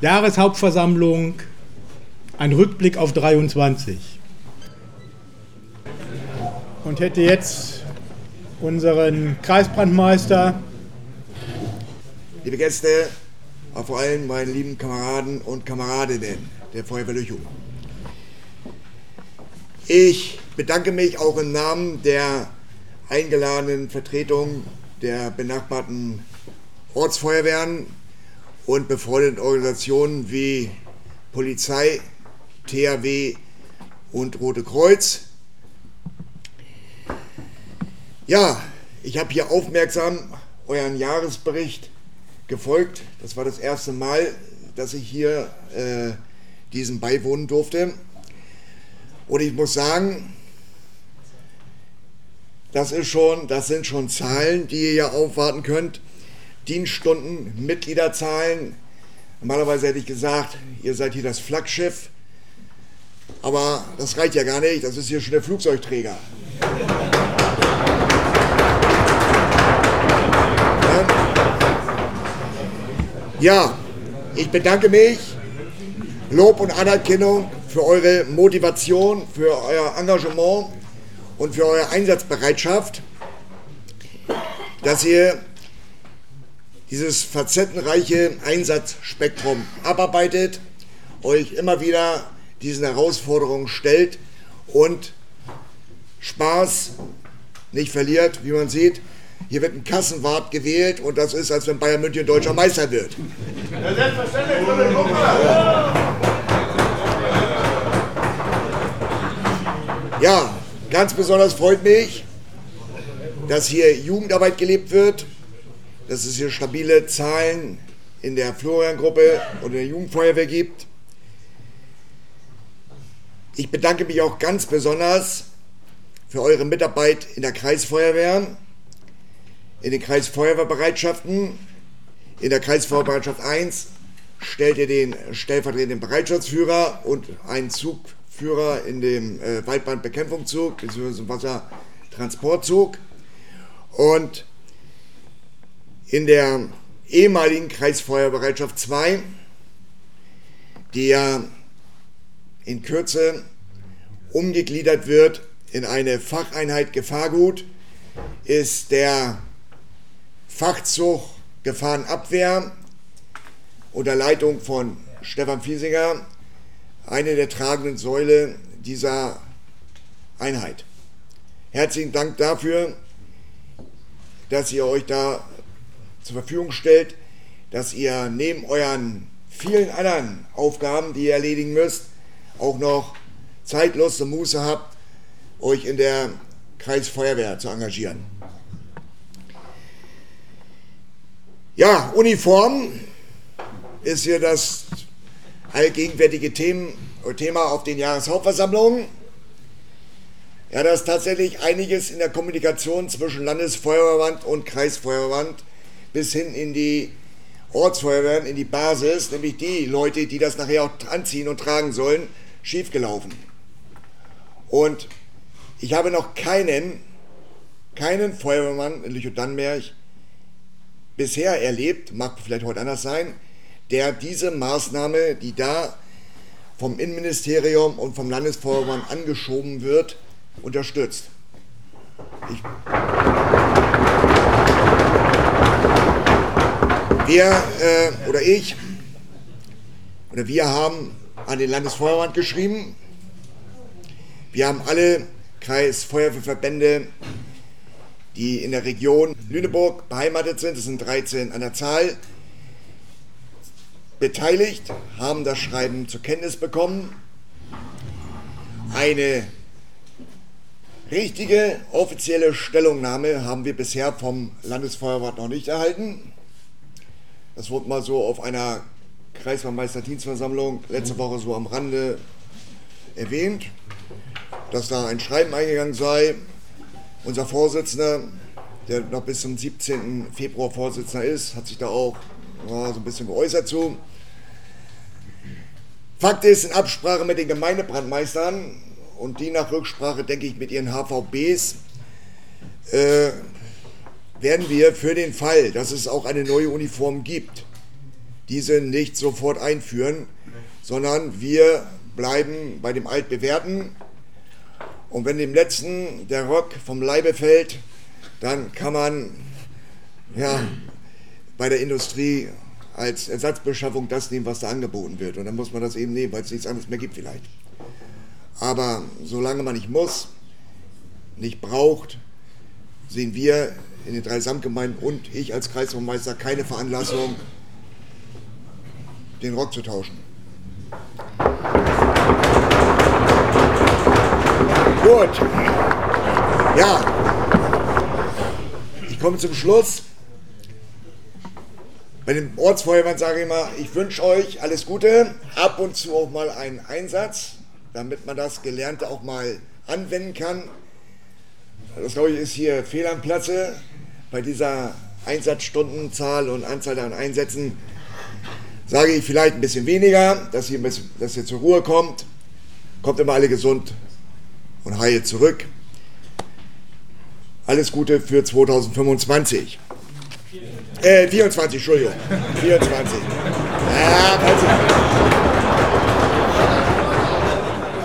Jahreshauptversammlung ein Rückblick auf 23. Und hätte jetzt unseren Kreisbrandmeister. Liebe Gäste, aber vor allem meine lieben Kameraden und Kameradinnen der Feuerwehr Lüchow. Ich bedanke mich auch im Namen der eingeladenen Vertretung der benachbarten Ortsfeuerwehren und befreundeten Organisationen wie Polizei, THW und Rote Kreuz. Ja, ich habe hier aufmerksam euren Jahresbericht gefolgt. Das war das erste Mal, dass ich hier äh, diesem beiwohnen durfte. Und ich muss sagen, das, ist schon, das sind schon Zahlen, die ihr ja aufwarten könnt. Dienststunden, Mitgliederzahlen. Normalerweise hätte ich gesagt, ihr seid hier das Flaggschiff. Aber das reicht ja gar nicht, das ist hier schon der Flugzeugträger. Ja, ich bedanke mich. Lob und Anerkennung für eure Motivation, für euer Engagement und für eure Einsatzbereitschaft, dass ihr dieses facettenreiche Einsatzspektrum abarbeitet, euch immer wieder diesen Herausforderungen stellt und Spaß nicht verliert, wie man sieht. Hier wird ein Kassenwart gewählt und das ist, als wenn Bayern München deutscher Meister wird. Ja, selbstverständlich, Ja, ganz besonders freut mich, dass hier Jugendarbeit gelebt wird, dass es hier stabile Zahlen in der Florian-Gruppe und in der Jugendfeuerwehr gibt. Ich bedanke mich auch ganz besonders für eure Mitarbeit in der Kreisfeuerwehr, in den Kreisfeuerwehrbereitschaften. In der Kreisfeuerwehrbereitschaft 1 stellt ihr den stellvertretenden Bereitschaftsführer und einen Zugführer in dem äh, Waldbrandbekämpfungszug bzw. Wassertransportzug. Und in der ehemaligen Kreisfeuerbereitschaft 2, die ja in Kürze umgegliedert wird in eine Facheinheit Gefahrgut, ist der Fachzug Gefahrenabwehr unter Leitung von Stefan Fiesinger eine der tragenden Säule dieser Einheit. Herzlichen Dank dafür, dass ihr euch da zur Verfügung stellt, dass ihr neben euren vielen anderen Aufgaben, die ihr erledigen müsst, auch noch Zeit, Lust und Muße habt, euch in der Kreisfeuerwehr zu engagieren. Ja, Uniform ist hier das allgegenwärtige Thema auf den Jahreshauptversammlungen. Ja, da ist tatsächlich einiges in der Kommunikation zwischen Landesfeuerwehrwand und Kreisfeuerwehrwand bis hin in die Ortsfeuerwehren, in die Basis, nämlich die Leute, die das nachher auch anziehen und tragen sollen, schiefgelaufen. Und ich habe noch keinen, keinen Feuerwehrmann in Lüchow-Dannenberg bisher erlebt, mag vielleicht heute anders sein, der diese Maßnahme, die da vom Innenministerium und vom Landesfeuerwehrmann angeschoben wird, unterstützt. Ich wir äh, oder ich oder wir haben an den Landesfeuerwehrmann geschrieben. Wir haben alle Kreisfeuerwehrverbände, die in der Region Lüneburg beheimatet sind, das sind 13 an der Zahl, beteiligt, haben das Schreiben zur Kenntnis bekommen. Eine richtige offizielle Stellungnahme haben wir bisher vom Landesfeuerwehr noch nicht erhalten. Das wurde mal so auf einer Kreisvermeisterdienstversammlung letzte Woche so am Rande erwähnt, dass da ein Schreiben eingegangen sei. Unser Vorsitzender, der noch bis zum 17. Februar Vorsitzender ist, hat sich da auch ja, so ein bisschen geäußert zu. Fakt ist, in Absprache mit den Gemeindebrandmeistern und die nach Rücksprache, denke ich, mit ihren HVBs, äh, werden wir für den Fall, dass es auch eine neue Uniform gibt, diese nicht sofort einführen, sondern wir bleiben bei dem Altbewährten. Und wenn dem Letzten der Rock vom Leibe fällt, dann kann man ja, bei der Industrie als Ersatzbeschaffung das nehmen, was da angeboten wird. Und dann muss man das eben nehmen, weil es nichts anderes mehr gibt vielleicht. Aber solange man nicht muss, nicht braucht, sehen wir in den drei Samtgemeinden und ich als Kreisbaumeister keine Veranlassung, den Rock zu tauschen. Gut. Ja. Ich komme zum Schluss. Bei dem Ortsfeuerwehren sage ich immer, ich wünsche euch alles Gute, ab und zu auch mal einen Einsatz, damit man das Gelernte auch mal anwenden kann. Das glaube ich ist hier fehl am Platze bei dieser Einsatzstundenzahl und Anzahl an Einsätzen. Sage ich vielleicht ein bisschen weniger, dass ihr, dass ihr zur Ruhe kommt. Kommt immer alle gesund und heil zurück. Alles Gute für 2025. Äh, 24, Entschuldigung. 24. Ja, falls ich,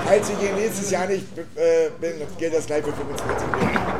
falls ich nächstes Jahr nicht äh, bin, gilt das gleich für 25.